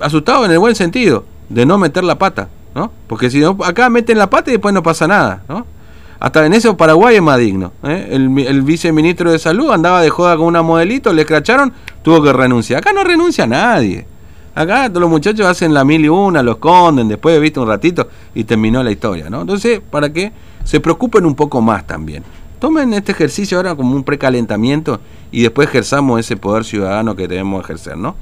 asustados en el buen sentido, de no meter la pata, ¿no? Porque si no, acá meten la pata y después no pasa nada, ¿no? Hasta en eso Paraguay es más digno. ¿eh? El, viceministro de salud andaba de joda con una modelito, le escracharon, tuvo que renunciar. Acá no renuncia nadie. Acá los muchachos hacen la mil y una, los conden, después viste un ratito y terminó la historia, ¿no? Entonces, para que se preocupen un poco más también. Tomen este ejercicio ahora como un precalentamiento y después ejerzamos ese poder ciudadano que debemos ejercer, ¿no?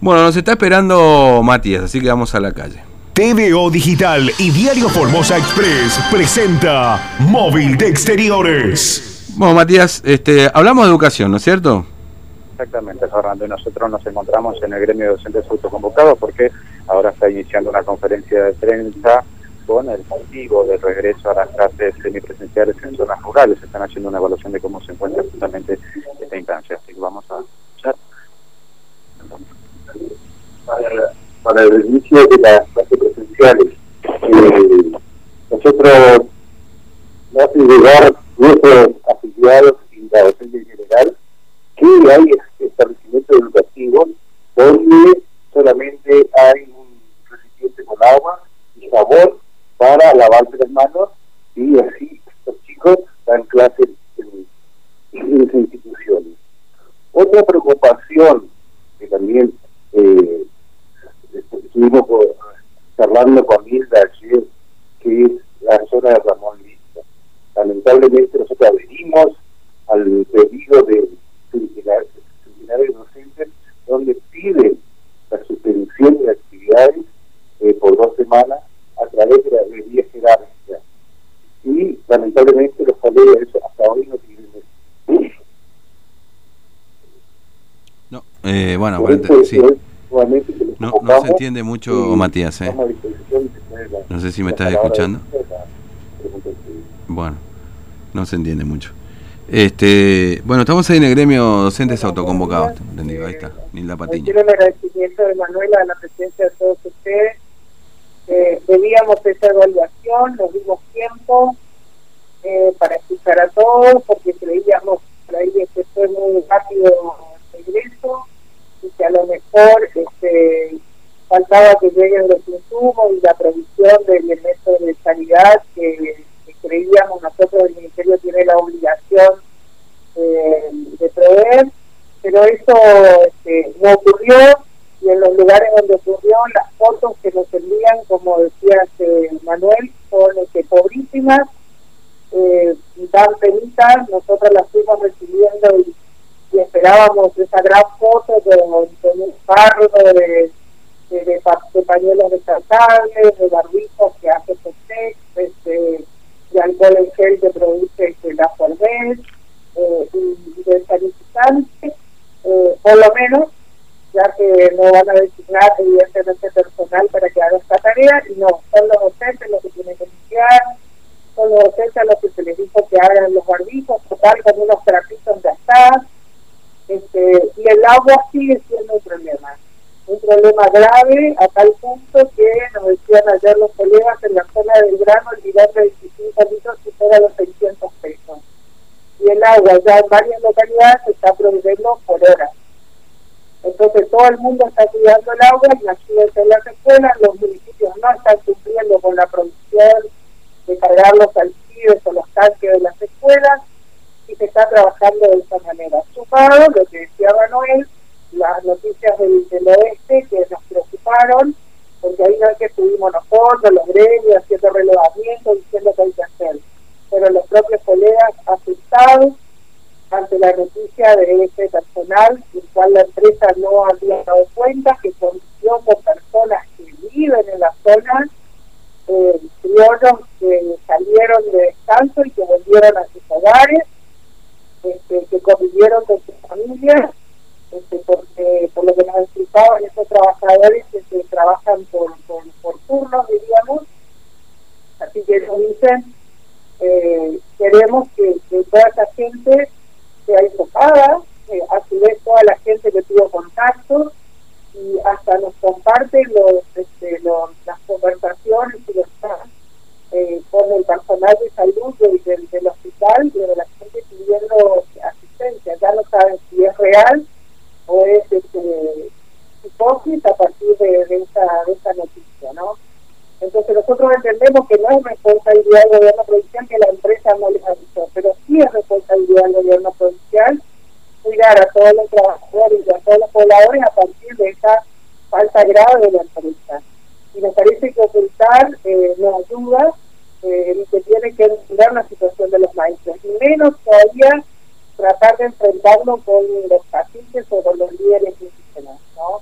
Bueno, nos está esperando Matías, así que vamos a la calle. TVO Digital y Diario Formosa Express presenta Móvil de Exteriores. Bueno, Matías, este, hablamos de educación, ¿no es cierto? Exactamente, Fernando. Y nosotros nos encontramos en el gremio de docentes autoconvocados porque ahora está iniciando una conferencia de prensa con el motivo del regreso a las clases semipresenciales en zonas rurales. Están haciendo una evaluación de cómo se encuentra justamente esta instancia. Así que vamos a escuchar para el inicio de las clases presenciales. Eh, nosotros no hace llegar nuestros afiliados y la docente en general que hay establecimientos educativos donde solamente hay un recipiente con agua y sabor para lavarse las manos y así los chicos dan clases en, en esas instituciones. Otra preocupación que también eh, estuvimos charlando con Hilda ayer, que es la zona de Ramón Lista. Lamentablemente nosotros adherimos al pedido de seminarios docentes donde piden la suspensión de actividades eh, por dos semanas a través de la vía jerárquica. Y lamentablemente los colegas eso hasta hoy no tienen No, eh, bueno, sí. No, no se entiende mucho, Matías. ¿eh? No sé si me estás escuchando. Bueno, no se entiende mucho. Este, bueno, estamos ahí en el gremio docentes autoconvocados. Entendido, ahí está, Nilda Patiño. Quiero el agradecimiento de Manuela a la presencia de todos ustedes. Eh, debíamos esa evaluación, nos dimos tiempo eh, para escuchar a todos, porque creíamos que fue muy rápido el regreso y que a lo mejor este, faltaba que lleguen los insumos y la provisión de elementos de sanidad que, creíamos nosotros el Ministerio tiene la obligación eh, de proveer, pero eso este, no ocurrió y en los lugares donde ocurrió las fotos que nos envían, como decía este, Manuel, son este, pobrísimas, eh, dan penitas, nosotros las fuimos recibiendo y esperábamos esa gran foto con, un fardo de, de, de, pañuelos descartables, de barbijos que hace Postex, este, de alcohol en gel que produce este, la Forbes, eh, y, de sanitizante, eh, por lo menos, ya que no van a designar evidentemente personal para que haga esta tarea, y no, son los docentes los que tienen que iniciar, son los docentes los que se les dijo que hagan los barbijos, total con unos trapitos de está este, y el agua sigue siendo un problema, un problema grave a tal punto que nos decían ayer los colegas en la zona del grano el nivel de 25 litros supera los 600 pesos. Y el agua ya en varias localidades se está proveyendo por hora. Entonces todo el mundo está cuidando el agua, imagínense en las escuelas, los municipios no están cumpliendo con la producción de cargar los alquiles o los tanques de las escuelas, y se está trabajando de esa manera. Sumado, lo que decía Manuel, las noticias del, del oeste que nos preocuparon, porque ahí no es que estuvimos nosotros, los gremios, haciendo relevamiento, diciendo que hay que hacer, pero los propios colegas asustados ante la noticia de ese personal, el cual la empresa no había dado cuenta, que condición con personas que viven en la zona, eh, criollos que salieron de descanso y que volvieron a sus hogares, este, que convivieron con sus familias, este, porque por lo que nos trabajadores que este, trabajan por, por, turnos, diríamos, así que nos dicen, eh, queremos que, toda esa gente sea enfocada, eh, a su vez toda la gente que tuvo contacto, y hasta nos comparten los, este, los, las conversaciones y los eh, con el personal de salud del, del, hospital y de la gente pidiendo asistencia. Ya no saben si es real o es este, psicosis a partir de, de, esta, de esta noticia, ¿no? Entonces nosotros que no es responsabilidad del gobierno provincial que la empresa no les avisó, pero sí es responsabilidad del gobierno provincial cuidar a todos los trabajadores y a todos los pobladores a partir de esa falta grave de la empresa. Y me parece que ocultar eh, no ayuda eh, y que tiene que entender la situación de los maestros. Y menos todavía tratar de enfrentarlo con los pacientes o con los líderes indígenas, ¿no?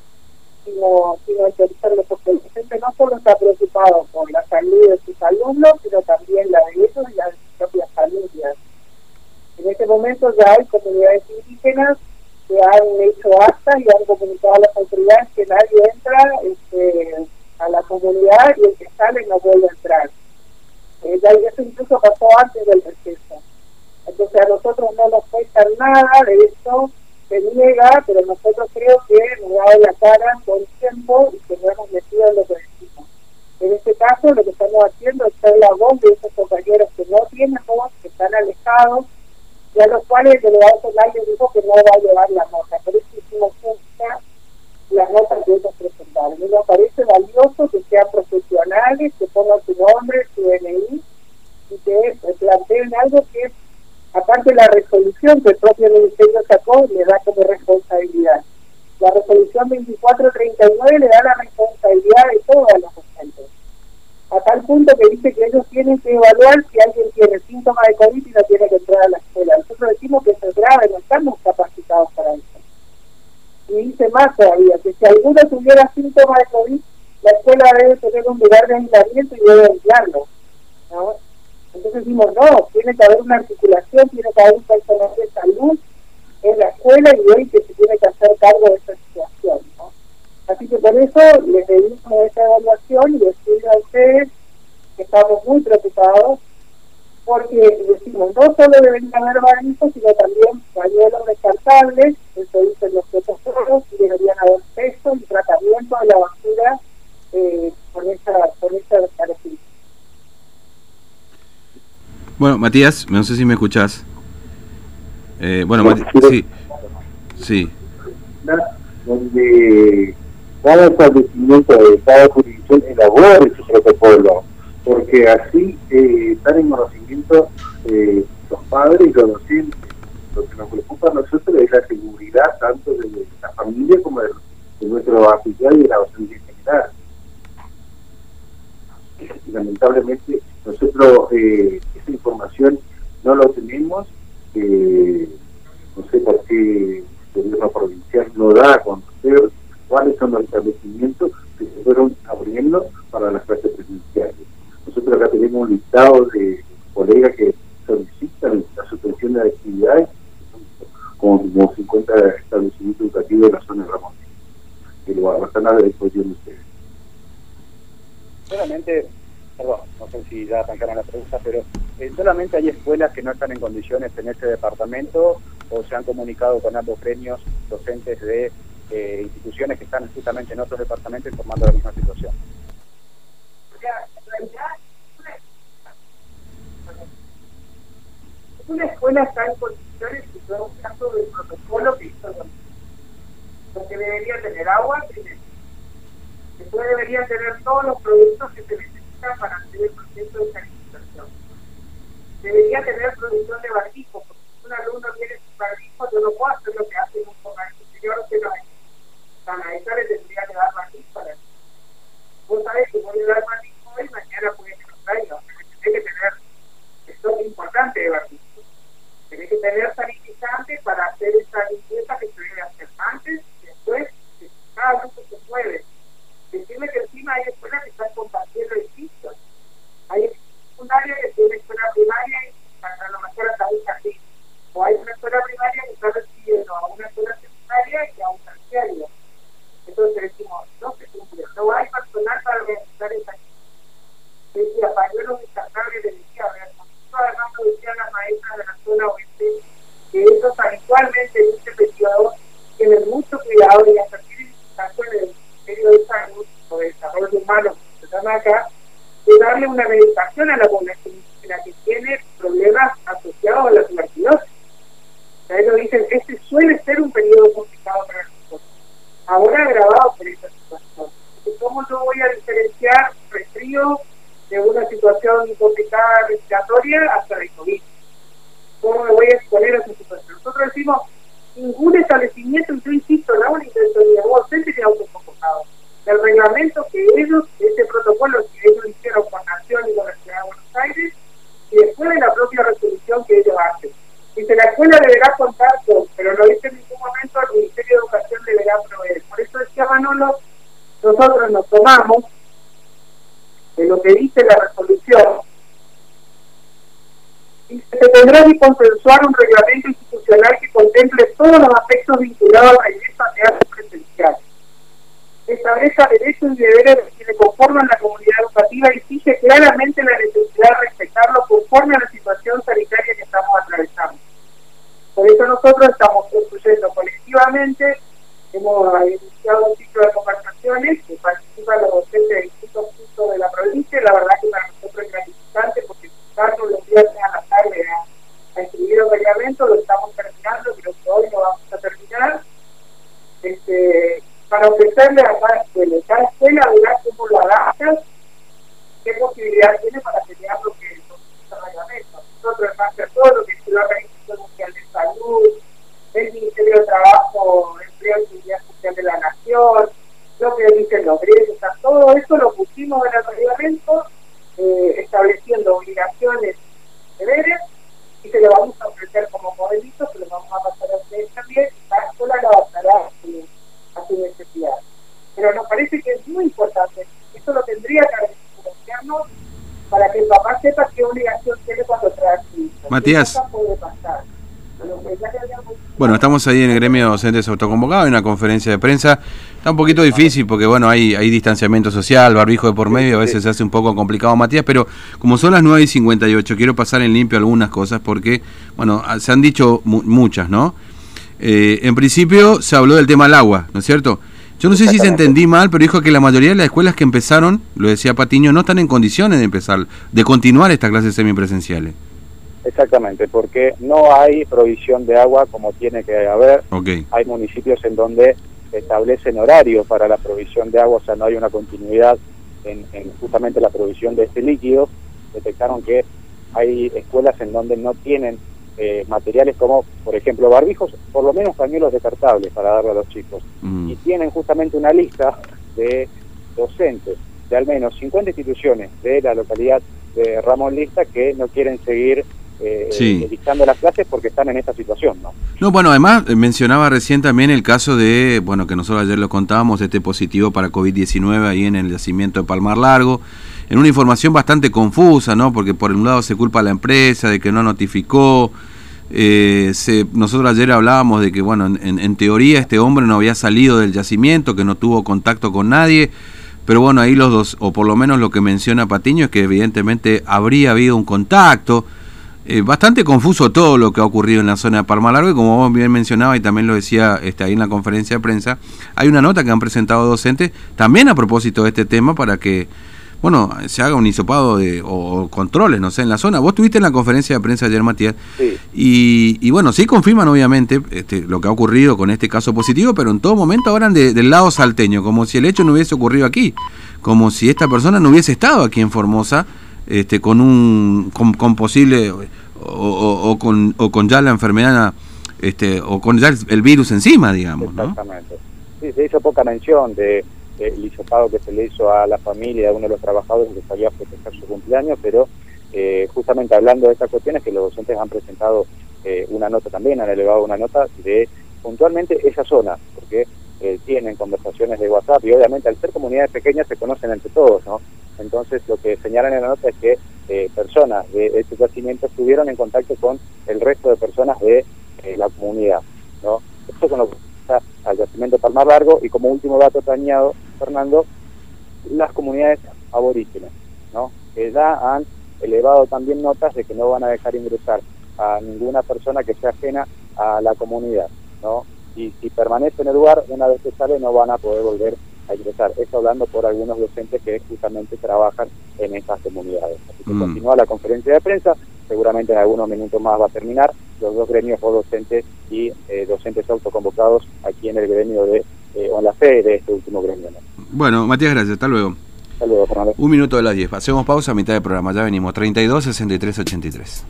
Sino, sino porque el no solo está preocupado por la salud de sus alumnos, sino también la de ellos y la de sus propias familias. En este momento ya hay comunidades indígenas que han hecho actas y han comunicado a las autoridades que nadie entra este, a la comunidad y el que sale no vuelve a entrar. Eh, ya eso incluso pasó antes del receso. Entonces a nosotros no nos cuesta nada de eso, se niega, pero nosotros creo que nos da la cara con tiempo y que no hemos metido en lo que decimos. En este caso lo que estamos haciendo es ser la voz de esos compañeros que no tienen voz, que están alejados, y a los cuales el delegado les dijo que no va a llevar la nota. Por eso hicimos junta las notas que ellos presentaron. Y nos parece valioso que sean profesionales, que pongan su nombre, su DNI, y que planteen algo que, aparte la resolución que el propio Ministerio sacó, le da como responsabilidad. La resolución 2439 le da la responsabilidad de todos los docentes a tal punto que dice que ellos tienen que evaluar si alguien tiene síntomas de COVID y no tiene que entrar a la escuela. Nosotros decimos que eso es grave, no estamos capacitados para eso. Y dice más todavía, que si alguno tuviera síntomas de COVID, la escuela debe tener un lugar de aislamiento y debe aislarlo. ¿no? Entonces decimos, no, tiene que haber una articulación, tiene que haber un personal de salud en la escuela y hoy que se tiene que hacer cargo de esa situación. Así que por eso les pedimos esa evaluación y decirle a ustedes que estamos muy preocupados porque decimos, no solo deben haber barbijos, sino también pañuelos descartables, eso dicen los protocolos, y deberían haber peso y tratamiento de la basura eh, con esa, con esa característica. Bueno, Matías, no sé si me escuchás. Eh, bueno, Matías, sí, sí. Donde cada establecimiento de cada jurisdicción elabore su protocolo, porque así eh, están en conocimiento eh, los padres y los docentes. Lo que nos preocupa a nosotros es la seguridad tanto de la familia como de, nuestro afiliado y de la docencia en general. lamentablemente nosotros eh, esa información no la tenemos, eh, no sé por qué el gobierno provincial no da a conocer cuáles son los establecimientos que se fueron abriendo para las clases presenciales. Nosotros acá tenemos un listado de colegas que solicitan la suspensión de actividades, como, como 50 establecimientos educativos de la zona de Ramón, que lo están a la disposición de ustedes. Solamente, perdón, no sé si ya pero eh, solamente hay escuelas que no están en condiciones en este departamento o se han comunicado con ambos premios docentes de eh, instituciones que están justamente en otros departamentos informando la misma situación. Una escuela está en condiciones y fue un caso del protocolo que hizo porque debería tener agua después debería tener todos los productos que se necesitan para hacer el proceso de sanitización. Debería tener producción de barbijo, porque si un alumno tiene su barbijo, yo no puedo hacer lo que hace un exterior que no hay a esa le tendría que dar para Vos sabés que voy a dar más hoy, mañana puede que no traiga. Tenés que tener esto es importante de barbijo. Tenés que tener sanitizante para hacer esa limpieza que se debe hacer antes después, cada grupo se mueve. Decirme que encima hay escuelas que están compartiendo edificios. Hay secundaria que tiene escuela primaria y a lo mejor hasta un jardín. O hay una escuela primaria que está recibiendo a una escuela secundaria y a un terciario entonces decimos, no se cumple, no hay personal para realizar esa decía pañuelos descartables de decía, además lo decían las maestras de la zona oeste, que esos habitualmente en este periodo tienen mucho cuidado y las certificaciones del Ministerio de Salud o de Desarrollo Humano, que llama acá, de darle una a la población la que tiene problemas asociados a la tuberculosis. Ustedes lo dicen, este suele ser un periodo complicado para nosotros, ahora agravado por esta situación. ¿Cómo yo voy a diferenciar resfrío de una situación complicada respiratoria hasta escuela deberá contar con, pero no dice en ningún momento el Ministerio de Educación deberá proveer. Por eso decía Manolo, nosotros nos tomamos de lo que dice la resolución y se tendrá que consensuar un reglamento institucional que contemple todos los aspectos vinculados a regreso a teatro presencial. Establezca derechos y deberes que le conforman la comunidad educativa y exige claramente la necesidad de respetarlo conforme a la situación sanitaria que estamos atravesando. Por eso nosotros estamos construyendo hemos iniciado un ciclo de conversaciones que participan los docentes de distintos puntos de la provincia, la verdad que para nosotros es gratificante porque Carlos los viernes a la tarde a, a escribir el reglamento, lo estamos terminando, creo que hoy lo vamos a terminar, este, para ofrecerle a cada escuela verá cómo lo adapta, qué posibilidad tiene para crear lo que es el reglamento. Nosotros, en base a todo lo que es la Organización Mundial de Salud, el Ministerio de Trabajo, Empleo y Seguridad Social de la Nación, lo que dicen los gremios, todo eso lo pusimos en el reglamento eh, estableciendo obligaciones, deberes, y se lo vamos a ofrecer como modelito, se lo vamos a pasar a ustedes también, y cada escuela lo adaptará a su, a su necesidad. Pero nos parece que es muy importante, eso lo tendría que gobierno para que el papá sepa qué obligación tiene cuando trae. Matías. Puede pasar. Bueno, estamos ahí en el gremio de docentes autoconvocados, en una conferencia de prensa. Está un poquito difícil porque, bueno, hay, hay distanciamiento social, barbijo de por medio, a veces se hace un poco complicado, Matías, pero como son las 9 y 58, quiero pasar en limpio algunas cosas porque, bueno, se han dicho mu muchas, ¿no? Eh, en principio se habló del tema del agua, ¿no es cierto? Yo no sé si se entendí mal, pero dijo que la mayoría de las escuelas que empezaron, lo decía Patiño, no están en condiciones de empezar, de continuar estas clases semipresenciales. Exactamente, porque no hay provisión de agua como tiene que haber. Okay. Hay municipios en donde establecen horarios para la provisión de agua, o sea, no hay una continuidad en, en, justamente la provisión de este líquido. Detectaron que hay escuelas en donde no tienen eh, materiales como, por ejemplo, barbijos, por lo menos pañuelos descartables para darle a los chicos. Mm. Y tienen justamente una lista de docentes de al menos 50 instituciones de la localidad de Ramón Lista que no quieren seguir eh, Sí. dictando las clases porque están en esta situación, ¿no? No, bueno, además eh, mencionaba recién también el caso de, bueno, que nosotros ayer lo contábamos, este positivo para COVID-19 ahí en el yacimiento de Palmar Largo, en una información bastante confusa, ¿no? Porque por un lado se culpa a la empresa de que no notificó, eh, se, nosotros ayer hablábamos de que, bueno, en, en teoría este hombre no había salido del yacimiento, que no tuvo contacto con nadie, pero bueno, ahí los dos, o por lo menos lo que menciona Patiño es que evidentemente habría habido un contacto, eh, bastante confuso todo lo que ha ocurrido en la zona de Palma Largo y como vos bien mencionaba y también lo decía este, ahí en la conferencia de prensa, hay una nota que han presentado docentes también a propósito de este tema para que, bueno, se haga un hisopado de, o, o controles, no sé, en la zona. Vos estuviste en la conferencia de prensa ayer, Matías, Sí. y, y bueno, sí confirman obviamente este, lo que ha ocurrido con este caso positivo, pero en todo momento hablan de- del lado salteño, como si el hecho no hubiese ocurrido aquí, como si esta persona no hubiese estado aquí en Formosa este, con un con, con posible o, o- o con, o con ya la enfermedad este, o con ya el, virus encima, digamos, ¿no? Exactamente. Sí, se hizo poca mención de el hisopado que se le hizo a la familia de uno de los trabajadores que salió a festejar su cumpleaños, pero eh, justamente hablando de estas cuestiones que los docentes han presentado eh, una nota también, han elevado una nota de puntualmente esa zona, porque eh, tienen conversaciones de WhatsApp y obviamente al ser comunidades pequeñas se conocen entre todos, ¿no? Entonces lo que señalan en la nota es que eh, personas de este yacimiento estuvieron en contacto con el resto de personas de eh, la comunidad, ¿no? Esto con lo que al yacimiento Palmar Largo y como último dato atañado, Fernando, las comunidades aborígenes, ¿no? Que ya han elevado también notas de que no van a dejar ingresar a ninguna persona que sea ajena a la comunidad, ¿no? Y si permanece en el lugar, una vez que sale no van a poder volver a ingresar. Esto hablando por algunos docentes que justamente trabajan en estas comunidades. Así que Mm. continúa la conferencia de prensa, seguramente en algunos minutos más va a terminar, los dos gremios por docentes y eh, docentes autoconvocados aquí en el gremio de, eh, o en la sede de este último gremio. ¿no? Bueno, Matías, gracias, hasta luego. Hasta luego, Fernando. Un minuto de las 10. Hacemos pausa a mitad del programa. Ya venimos. 32 63 83.